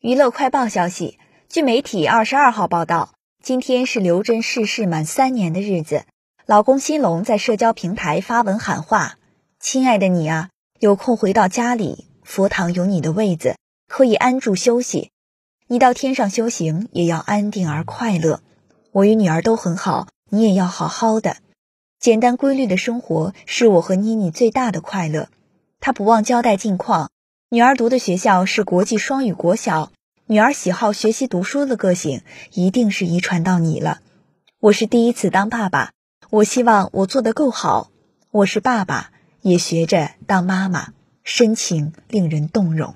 娱乐快报消息，据媒体二十二号报道，今天是刘真逝世满三年的日子。老公新龙在社交平台发文喊话：“亲爱的你啊，有空回到家里，佛堂有你的位子，可以安住休息。你到天上修行，也要安定而快乐。我与女儿都很好，你也要好好的。简单规律的生活是我和妮妮最大的快乐。”他不忘交代近况。女儿读的学校是国际双语国小，女儿喜好学习读书的个性一定是遗传到你了。我是第一次当爸爸，我希望我做得够好。我是爸爸，也学着当妈妈，深情令人动容。